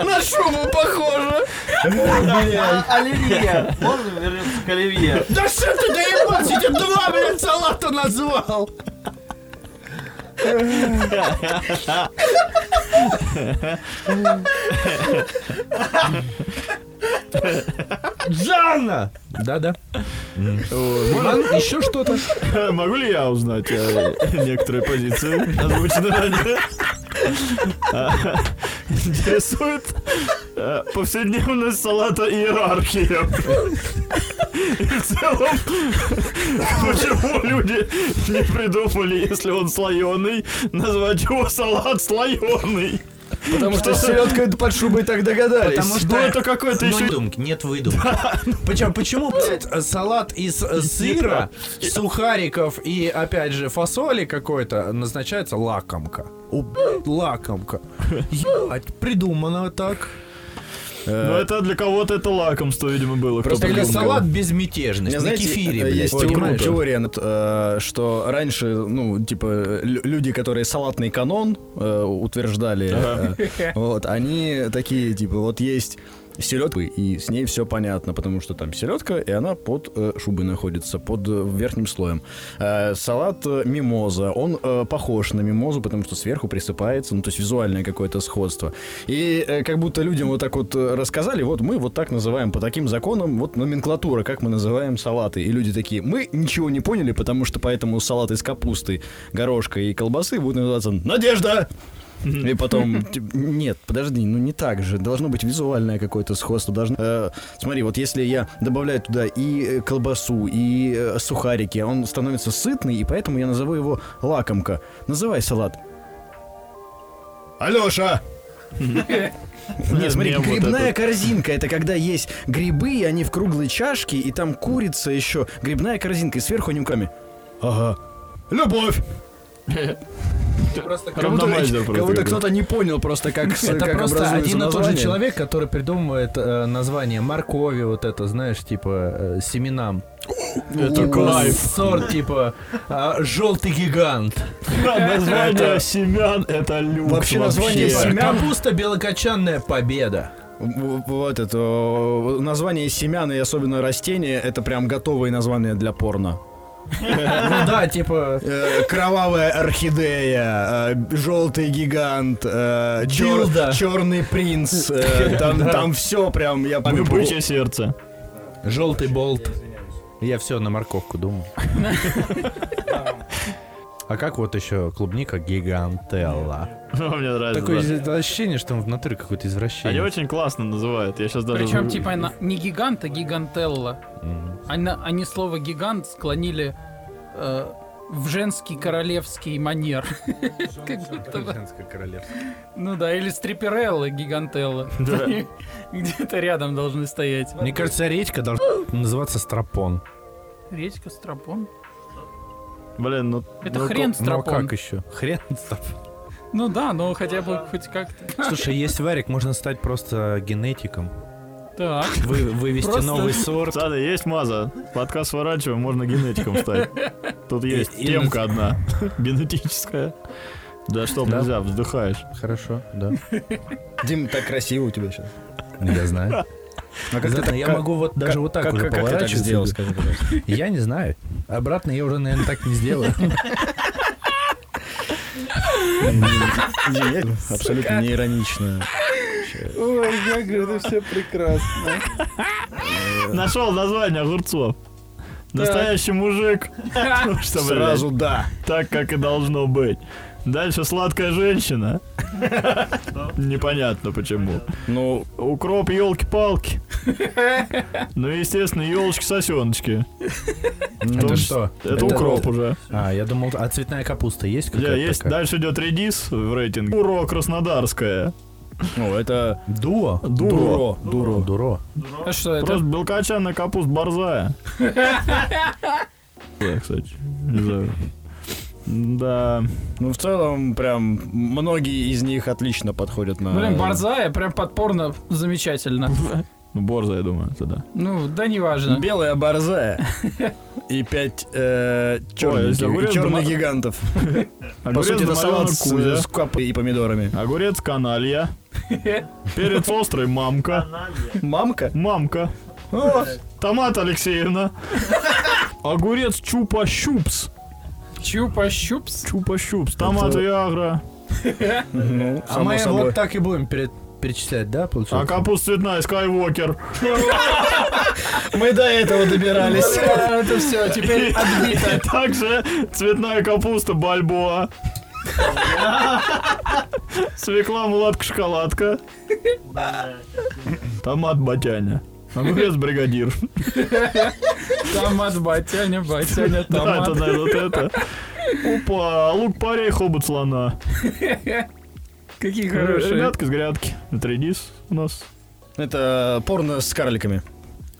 На шубу похоже. А, оливье. Можно вернуться к оливье? Да что ты доебался, я два, блядь, салата назвал. Жанна! Да-да. Иван, еще что-то? Могу ли я узнать э, некоторые позиции, озвученные ранее? Интересует э, повседневность салата иерархия. И в целом, почему люди не придумали, если он слоеный, назвать его салат слоеный? Потому что с селедкой под шубой так догадались. Потому Ну это какой-то еще... выдумки, нет выдумки. Почему, почему блядь, салат из э, сыра, сухариков и, опять же, фасоли какой-то назначается лакомка? Лакомка. Ебать, придумано так. Ну это для кого-то это лакомство, видимо, было. Просто придумал. салат безмятежность на знаете, кефире, э, блядь, есть понимаешь? теория, э, что раньше, ну, типа, лю- люди, которые салатный канон э, утверждали, э, вот, они такие, типа, вот есть селедка, и с ней все понятно, потому что там селедка, и она под э, шубой находится, под э, верхним слоем. Э, салат э, мимоза, он э, похож на мимозу, потому что сверху присыпается, ну, то есть визуальное какое-то сходство. И э, как будто людям вот так вот э, рассказали, вот мы вот так называем, по таким законам, вот номенклатура, как мы называем салаты. И люди такие, мы ничего не поняли, потому что поэтому салат из капусты, горошка и колбасы будет называться «Надежда!» И потом, нет, подожди, ну не так же. Должно быть визуальное какое-то сходство. Должно, э, смотри, вот если я добавляю туда и э, колбасу, и э, сухарики, он становится сытный, и поэтому я назову его лакомка. Называй салат. Алеша! Нет, смотри, вот грибная корзинка это когда есть грибы, и они в круглой чашке, и там курица еще. Грибная корзинка, и сверху они руками. Ага. Любовь! Как будто, Рандомайзер как просто будто кто-то не понял просто, как, Это как просто один и тот же человек, который придумывает э, название моркови, вот это, знаешь, типа э, семенам. Это кайф. Сорт типа желтый гигант. Название семян это люкс Вообще название вообще. семян- Капуста белокочанная победа. Вот это название семян и особенно растения это прям готовые названия для порно. Ну да, типа Э, Кровавая орхидея, желтый гигант, Дилда. черный принц, э, там, там все прям, я помню. Бычье сердце. желтый болт. Я все на морковку думаю. А как вот еще клубника гигантелла? Мне нравится. Такое да. ощущение, что он в натуре какое-то Они извращение. очень классно называют. Я сейчас даже... Причем, типа, она не гигант, а гигантелла. М. Они, они слово гигант склонили э, в женский королевский манер. Как будто бы. Женское королевство. Ну да, или стриперелла, гигантелла. Где-то рядом должны стоять. Мне кажется, речка должна называться Стропон. Речка Стропон. Блин, ну... Это ну, хрен Ну а Стропон. как еще? Хрен Стропон. Ну да, но хотя бы хоть как-то. Слушай, есть варик, можно стать просто генетиком. Так. Вы, вывести Просто- новый сорт. Сада, есть маза. Подкаст сворачиваем, можно генетиком стать. Тут есть И- и темка одна. Генетическая. Да что, Да. нельзя, вздыхаешь. Хорошо, да. Дим, так красиво у тебя сейчас. Я знаю. А как Знаю, так- я как- могу вот даже как- вот так как, уже как, как ты так поворачиваться. сделал, скажи. Я не знаю. Обратно я уже, наверное, так не сделаю. Не, я абсолютно не иронично. Ой, я говорю, это все прекрасно. Нашел название огурцов. Настоящий мужик. Сразу да. так, как и должно быть. Дальше сладкая женщина. Непонятно почему. Ну, Укроп, елки-палки. Ну, и, естественно, елочки-сосеночки. Это что? Это укроп уже. А, я думал, а цветная капуста есть Да, какая-то есть. Дальше идет редис в рейтинге. Уро Краснодарская. ну, это Дуо? Дуро. дуро. Дуро. А что это? Просто белкочанная капуста борзая. Да, кстати. Не знаю. Да. Ну, в целом, прям, многие из них отлично подходят на... Блин, борзая, прям подпорно замечательно. Ну, борза, я думаю, это да. Ну, да неважно. Белая борзая и пять э, черных, если огурец черных гигантов. По сути, это салат с, с капой и помидорами. Огурец каналья. Перец острый мамка. Мамка? Мамка. Томат Алексеевна. Огурец чупа-щупс. Чупа-щупс. Чупа-щупс. Томат Это- Виагра. Ну, А мы вот так и будем пере- перечислять, да, А получается? капуста цветная Скайуокер. Мы до этого добирались. Это все, теперь отбито. Также цветная капуста Бальбоа. Свекла мулатка-шоколадка. Томат Батяня. Огурец бригадир. Томат, батяня, батяня, Да, это, томат. наверное, вот это. Опа, лук парей, хобот слона. Какие хорошие. Ребятки с грядки. Это редис у нас. Это порно с карликами.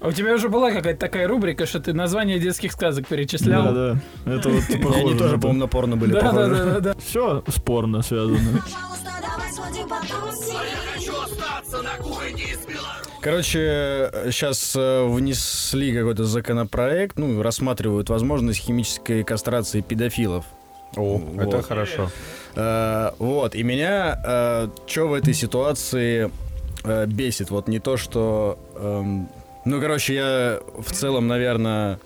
А у тебя уже была какая-то такая рубрика, что ты название детских сказок перечислял? Да, да. Это вот И похоже они тоже, на по-моему, на порно были Да, да, да, да. Все спорно связано. Пожалуйста, давай сходим потусим. Короче, сейчас внесли какой-то законопроект, ну, рассматривают возможность химической кастрации педофилов. О, это Вот. хорошо. Э, вот, и меня что в этой ситуации э, бесит? Вот не то, что... эм, ну, короче, я в целом, наверное,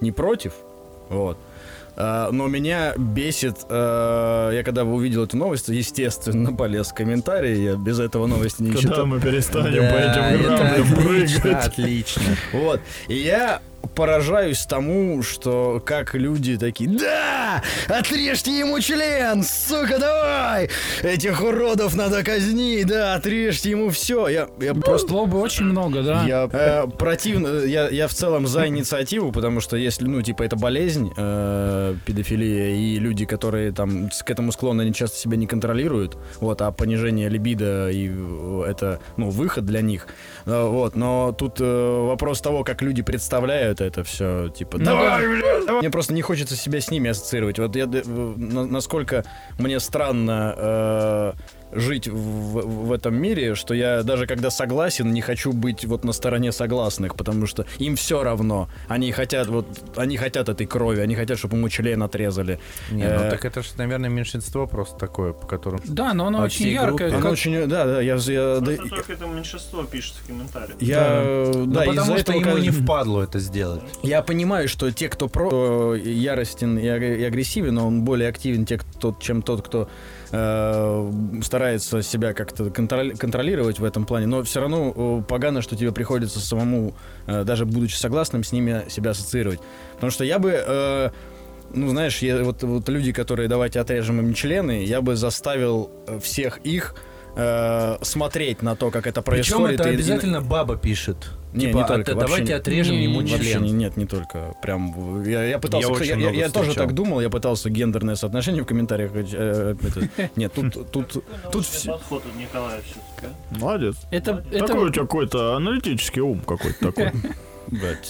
не против, вот. Э, но меня бесит, э, я когда увидел эту новость, естественно, полез в комментарии, я без этого новости не Когда читал. мы перестанем по Да, этим это граблям отлично, прыгать. отлично. Вот. И я поражаюсь тому, что как люди такие, да, отрежьте ему член, сука, давай, этих уродов надо казнить, да, отрежьте ему все. Я, я просто... Злобы очень много, да. Я э, противно, я, я в целом за инициативу, потому что если, ну, типа, это болезнь, э, педофилия, и люди, которые там к этому склонны, они часто себя не контролируют, вот, а понижение либидо, и э, это, ну, выход для них, Э, вот, но тут э, вопрос того, как люди представляют это все, типа, давай, бля, давай». Мне просто не хочется себя с ними ассоциировать, вот я, на- насколько мне странно э, жить в, в этом мире, что я даже когда согласен, не хочу быть вот на стороне согласных, потому что им все равно. Они хотят вот, они хотят этой крови, они хотят, чтобы ему член отрезали. Не, ну Э, так это же, наверное, меньшинство просто такое, по которым... Да, но оно очень яркое. Оно как- очень, да, да, я, я, да, только это меньшинство пишет в комментариях. я, да, Ну, из-за потому что этого, ему не впадло это сделать. Я понимаю, что те, кто про кто яростен и аг- и агрессивен, он более активен, те, кто, чем тот, кто э, старается себя как-то контролировать в этом плане. Но все равно э, погано, что тебе приходится самому, э, даже будучи согласным, с ними себя ассоциировать. Потому что я бы... э, ну, знаешь, я, вот, вот люди, которые давайте отрежем им члены, я бы заставил всех их э, смотреть на то, как это Причем происходит. это и- и- обязательно баба пишет. Не, типа, не «А только, вообще давайте не- отрежем не- ему Вообще член. не- нет, не только. Прям я, я пытался. Я Я, я- я тоже так думал, я пытался гендерное соотношение в комментариях. э, это- нет, тут тут тут все. От. Молодец. Это, это Такой у тебя какой-то аналитический ум какой-то такой.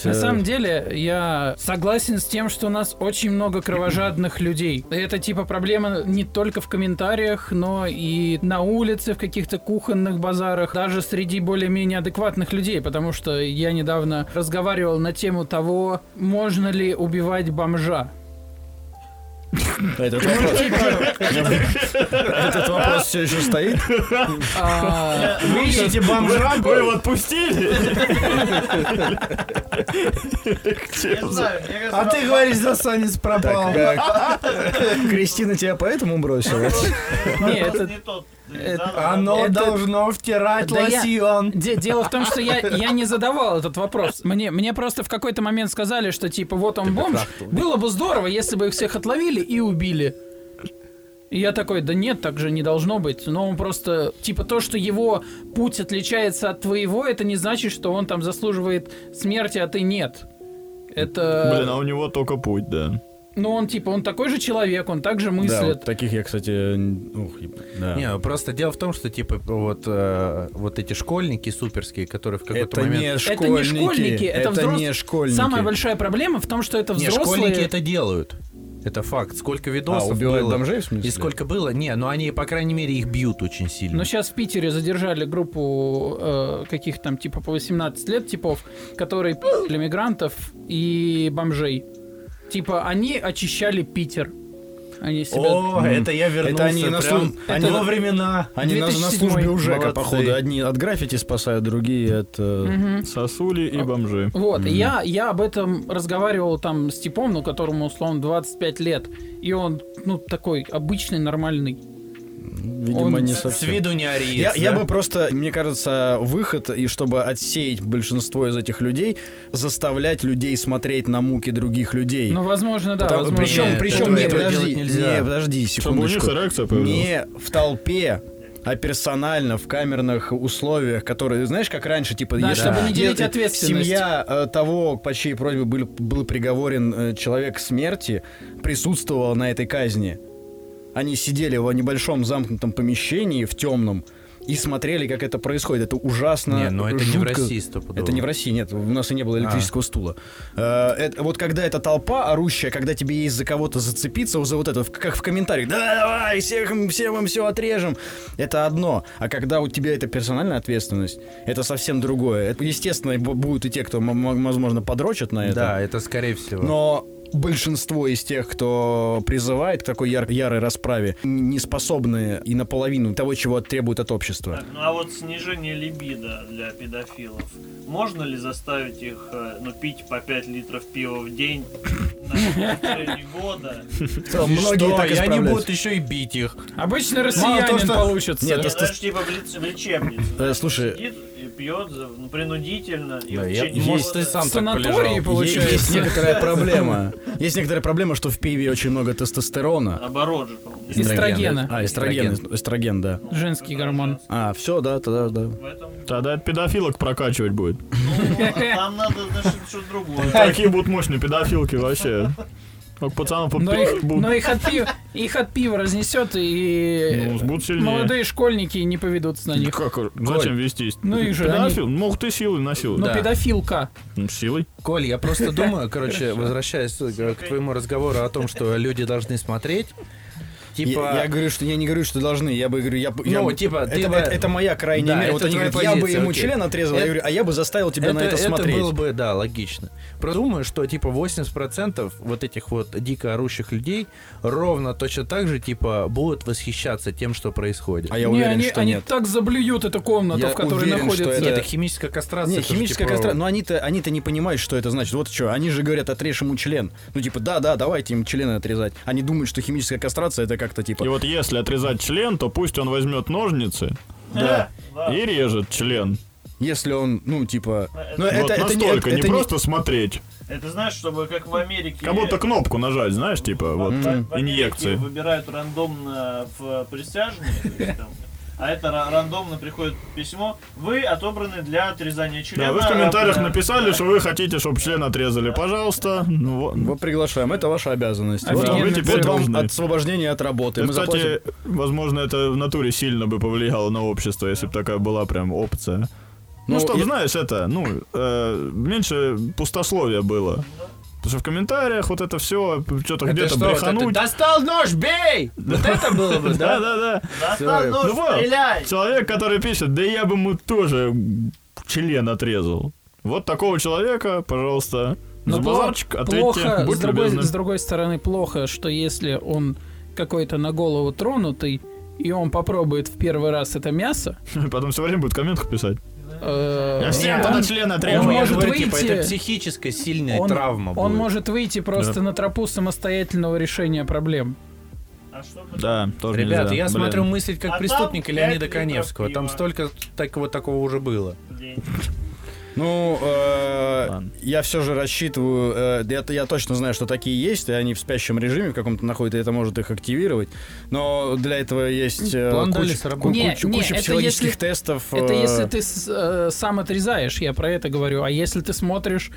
На самом деле, я согласен с тем, что у нас очень много кровожадных людей. Это типа проблема не только в комментариях, но и на улице, в каких-то кухонных базарах, даже среди более-менее адекватных людей, потому что я недавно разговаривал на тему того, можно ли убивать бомжа. Этот вопрос, этот вопрос все еще стоит. А, Вы ищете бомжа? Вы его отпустили? А ты говоришь, засанец пропал. Э, Кристина тебя поэтому бросила? Не, это- не тот. Это- Оно Это- должно втирать Да я- лосьон. Де- Дело в том, что я, я не задавал этот вопрос. Мне, мне просто в какой-то момент сказали, что типа вот он бомж. Было бы здорово, если бы их всех отловили и убили. И я такой, да нет, так же не должно быть. Но он просто, типа то, что его путь отличается от твоего, это не значит, что он там заслуживает смерти, а ты нет. Это... Блин, а у него только путь, да. Ну он типа, он такой же человек, он также Да, мыслит. вот таких я, кстати, ух, да. Не, просто дело в том, что типа вот, э, вот эти школьники суперские, которые в какой-то Это момент... не Это школьники. не школьники, это, взрос- не школьники. Самая большая проблема в том, что это Не, взрослые... школьники это делают. Это факт. Сколько А, видосов убивают было. бомжей, в смысле? И сколько было? Не, ну они, по крайней мере, их бьют очень сильно. Но сейчас в Питере задержали группу э, каких там типа по 18 лет типов, которые пи***ли мигрантов и бомжей. Типа они очищали Питер. Они себя... О, Мгм. это я вернулся Это они на слу- они они- во времена. Они на, на 2007 службе у ЖЭКа, Молодцы. походу. Одни от граффити спасают, другие от... э, Мгм. Сосули и бомжи. Вот, и я, я об этом разговаривал там с типом, ну, которому, условно, 25 лет. И он, ну, такой обычный, нормальный. Видимо, Он не с- С совсем. виду не ариец, Я, я да? бы просто, мне кажется, выход, и чтобы отсеять большинство из этих людей, заставлять людей смотреть на муки других людей. Ну, возможно, да, Потому- возможно. причем, Нет, причем, этого не, подожди, нельзя. не, подожди, Чтобы у них секундочку. появилась. Не в толпе, а персонально в камерных условиях, которые, знаешь, как раньше, типа, Да, если- чтобы не делить ответственность. Семья э, того, по чьей просьбе был, был приговорен э, человек к смерти, присутствовала на этой казни. Они сидели в небольшом замкнутом помещении, в темном, и смотрели, как это происходит. Это ужасно. Не, но это не в жутко. России стопудово. Это не в России, нет. У нас и не было электрического А. стула. Э, это- вот когда эта толпа орущая, когда тебе есть за кого-то зацепиться, за вот это, как в комментариях, да, давай, всех, всем им все отрежем, это одно. А когда у тебя это персональная ответственность, это совсем другое. Это, естественно, будут и те, кто, возможно, подрочат на это. Да, это скорее всего. Но большинство из тех, кто призывает к такой яр- ярой расправе, не способны и наполовину того, чего требует от общества. Так, ну а вот снижение либидо для педофилов. Можно ли заставить их э, ну, пить по 5 литров пива в день на протяжении года? Многие так И они будут еще и бить их. Обычно россиянин получится. Нет, даже типа в, лечебнице. Э, слушай, и пьет ну, принудительно. И Да, в я- года- ты сам так санатории полежал. Е- получается. Есть некоторая проблема. Есть некоторая проблема, что в пиве очень много тестостерона. Наоборот же, по-моему. Эстрогена. А, эстроген, эстроген, да. Женский гормон. А, все, да, тогда, да. Тогда это педофилок прокачивать будет. ну, там надо значит, что-то другое. Такие будут мощные педофилки вообще. Как пацанов по Но их, будут. но их, от пива, их от пива разнесет, и Ну, молодые школьники не поведутся на них. Как? Зачем вестись? Ну и же Педофил? Могут и силой насиловать. Но Да. педофилка. Ну, силой. Коль, я просто думаю, короче, возвращаясь э, к твоему разговору о том, что люди должны смотреть, типа... Я, я говорю, что я не говорю, что должны. Я бы говорю, я, бы- я Ну, бы- типа, ты это, бы- это, это моя крайняя Да, мера. это Вот они говорят, я бы позиция, ему окей. член отрезал. Я Это- говорю, а я бы заставил тебя на это смотреть. было бы, да, логично. Просто думаю, что, типа, 80% вот этих вот дико орущих людей ровно точно так же, типа, будут восхищаться тем, что происходит. А я не, уверен, они, что они нет. так заблюют эту комнату, Я в которой уверен, что находятся. это- Нет, это химическая кастрация. Не, это ж, химическая типа, кастрация, но они-то, они-то не понимают, что это значит. Вот что, они же говорят, отрежь ему член. Ну, типа, да, да, давайте им члены отрезать. Они думают, что химическая кастрация это как-то типа... И вот если отрезать член, то пусть он возьмет ножницы Да. и режет член. Если он, ну, типа... Ну, вот это, это не, настолько, это не, не- просто смотреть. Это знаешь, чтобы как в Америке... Как будто кнопку нажать, знаешь, типа, вот, в- в Америке инъекции. выбирают рандомно в присяжные, то есть там, а это ра- рандомно приходит письмо. Вы отобраны для отрезания члена. Да, вы в комментариях написали, что вы хотите, чтобы член отрезали. Пожалуйста. Ну, вот. Мы приглашаем, это ваша обязанность. Вот, вам- Вы теперь вот вам освобождение от работы. Это, Мы кстати, заплатим. возможно, это в натуре сильно бы повлияло на общество, если бы такая была прям опция. Ну, Ну, чтобы, я- знаешь, это, ну, э, меньше пустословия было. Потому что в комментариях вот это все, что-то где-то что, вот это, брехануть. Достал нож, бей! Вот это было бы, Да, да? да, да. Достань нож, Ну стреляй! человек, который пишет, да я бы ему тоже член отрезал. Вот такого человека, пожалуйста, Но пло- базарчик ответьте, плохо, с будь другой, любезны. с другой стороны, плохо, что если он какой-то на голову тронутый, и он попробует в первый раз это мясо, Потом все время будет в комментах писать. Э, всем он- туда члена он требую. Я может типа, выйти- это психическая сильная он, травма он будет. может выйти просто Да. на тропу самостоятельного решения проблем. А что Да, тоже Ребята, нельзя. я Блин. смотрю мыслить как А преступника там Леонида Коневского. Там столько такого такого уже было. День. Ну, э, я все же рассчитываю, э, я, я точно знаю, что такие есть, и они в спящем режиме в каком-то находятся, и это может их активировать. Но для этого есть э, План куча, сработал. ку- Не, куча- не, куча психологических если- тестов. Это э, если ты с- э, сам отрезаешь, я про это говорю. А если ты смотришь,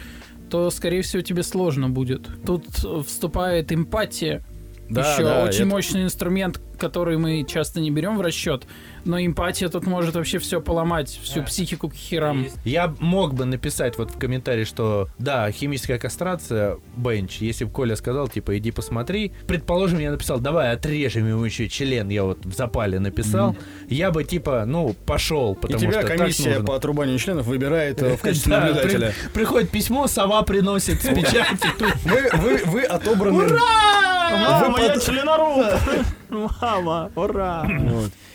то, скорее всего, тебе сложно будет. Тут вступает эмпатия. Да, Еще да, очень это- мощный инструмент, который мы часто не берем в расчет. Но эмпатия тут может вообще все поломать, всю психику к херам. Я мог бы написать вот в комментарии, что да, химическая кастрация, бенч, если бы Коля сказал, типа, иди посмотри. Предположим, я написал, давай отрежем ему еще член, я вот в запале написал. Я бы, типа, ну, пошел, И потому тебя что так комиссия нужно. по отрубанию членов выбирает э, в качестве Да, наблюдателя. при- приходит письмо, сова приносит с печатью. Вы, вы, вы отобраны. Мама, я членоруб! Мама, ура!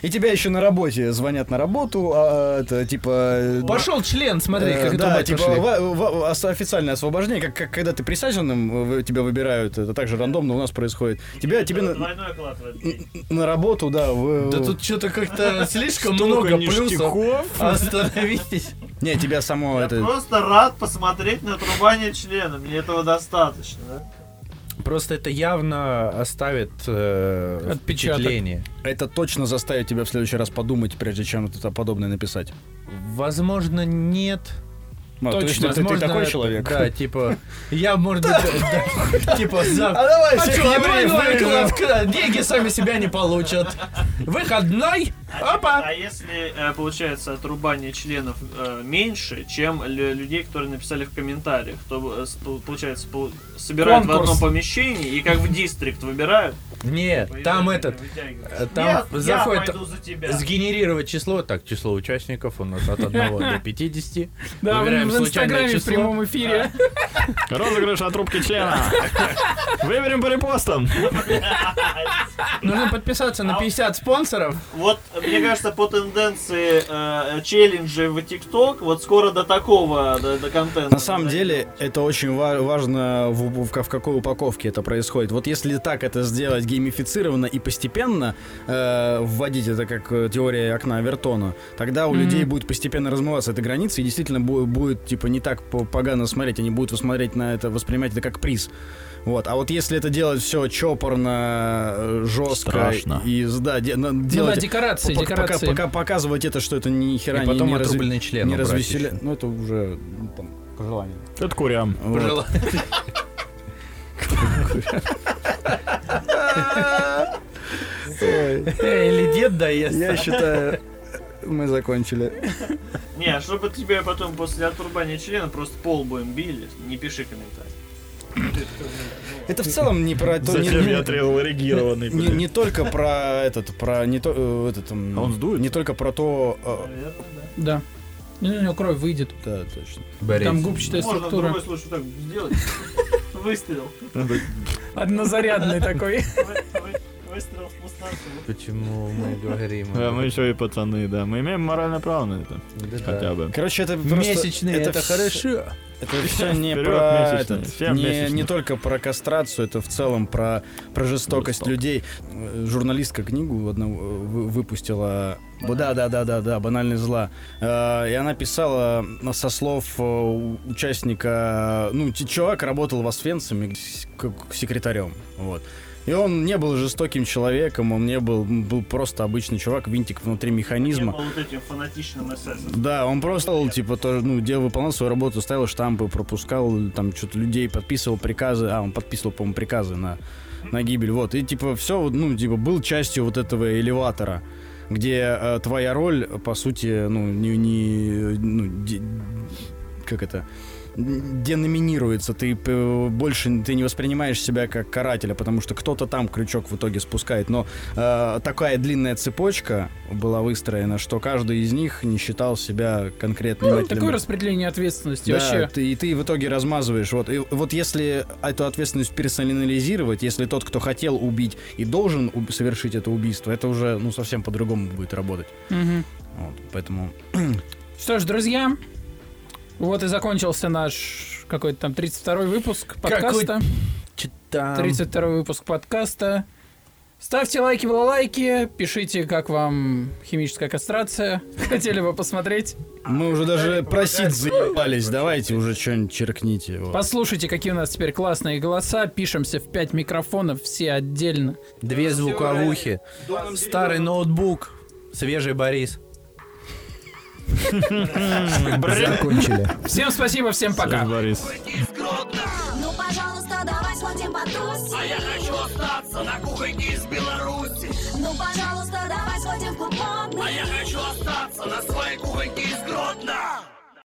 И тебя еще на работе звонят на работу, а, это типа. э, Пошел член, смотри, э, как да, отрубать типа ва- ва- ос- официальное освобождение, как, как когда ты присяженным э, тебя выбирают, это также рандомно у нас происходит. Тебя тебе на, в на работу, да, в- Да тут что-то как-то слишком много плюсов. Остановитесь. не тебя само Я это. просто рад посмотреть на отрубание члена. Мне этого достаточно, да? Просто это явно оставит э, Отпечаток. впечатление. Это точно заставит тебя в следующий раз подумать, прежде чем это подобное написать. Возможно, нет. Ну, то есть ты- ты, ты Возможно, такой человек. Да, типа, я, может быть, да, типа, за... давай, А что, деньги сами себя не получат. Выходной, опа. А если, э, получается, отрубание членов э, меньше, чем лю- людей, которые написали в комментариях, то, э, получается, пол- собирают в Конкурс. одном помещении и как в дистрикт выбирают. Нет, там этот, там Нет, заходит я пойду за тебя. сгенерировать число, так, число участников у нас от 1 до 50. Да, Выбираем в Инстаграме в прямом эфире. Розыгрыш от трубки члена. Выберем по репостам. Нужно подписаться А на 50 спонсоров. Вот, мне кажется, по тенденции э, челленджей в ТикТок, вот скоро до такого, до, до контента. На самом деле, это очень ва- важно, в, в- в какой упаковке это происходит. Вот если так это сделать геймифицированно и постепенно э, вводить это как э, теория окна Вертона, тогда у людей будет постепенно размываться эта граница, и действительно бу- будет типа не так по- погано смотреть, они будут смотреть на это, воспринимать это как приз. Вот. А вот если это делать все чопорно, э, жестко Страшно. и да, де- на- Ну да, делать декорации, пока, пока- декорации. пока показывать это, что это ни хера И потом не, не, отрубленный член не убрать развеселяет. Ну это уже ну, там, по желанию. Это курям. Вот. Или дед доест. Я считаю, мы закончили. Не, чтобы тебе потом после отрубания члена просто пол будем били, не пиши комментарий. Это в целом не про то, не, Зачем не- я отрезал эрегированный? не- не только про этот, про не то, э, этот, А он сдует? не только про то, э, да. Ну, У него кровь выйдет. да, точно. Там губчатая Можно в структура. другой случай так сделать. Выстрел. Однозарядный такой. Вы- вы- Выстрел в пустоту. Почему мы говорим? Да, мы еще и пацаны, да. Мы имеем моральное право на это. Хотя бы. Короче, это просто... Месячные, это, хорошо. Это все не Вперед, про этот, не, не только про кастрацию, это в целом про, про жестокость Жестоко. людей. Журналистка книгу одну э, вы- выпустила. Да, да, да, да, да, банальный зла. Э, И она писала э, со слов участника, ну, чувак работал в Освенциме секретарем, вот. И он не был жестоким человеком, он не был, был просто обычный чувак, винтик внутри Не механизма. был вот этим фанатичным эсэсом. Да, он просто, типа, тоже, ну, делал, выполнял свою работу, ставил штампы, пропускал, там, что-то людей, подписывал приказы, а, он подписывал, по-моему, приказы на, на гибель, вот, и, типа, все, ну, типа, был частью вот этого элеватора, где э, твоя роль, по сути, ну, не, не ну, де- как это, деноминируется, ты э, больше ты не воспринимаешь себя как карателя, потому что кто-то там крючок в итоге спускает. Но э, такая длинная цепочка была выстроена, что каждый из них не считал себя конкретным Ну, такое распределение ответственности Да, вообще. ты, и ты в итоге размазываешь. Вот, и вот если эту ответственность персонализировать, если тот, кто хотел убить и должен уб- совершить это убийство, это уже ну совсем по-другому будет работать. Мгм. Вот, поэтому Что ж, друзья, вот и закончился наш какой-то там 32-й выпуск подкаста. Читам. 32 выпуск подкаста. Ставьте лайки, балалайки, пишите, как вам химическая кастрация. Хотели бы посмотреть. мы уже даже просить заебались. Давайте уже что-нибудь черкните. вот. Послушайте, какие у нас теперь классные голоса. Пишемся в 5 микрофонов, все отдельно. Две звуковухи. Старый ноутбук. Свежий Борис. Закончили. Всем спасибо, всем пока. Ну, пожалуйста, давай сходим потусим. А я хочу остаться на кухне из Беларуси. Ну, пожалуйста, давай сходим в купон. А я хочу остаться на своей кухоньке из Гродно.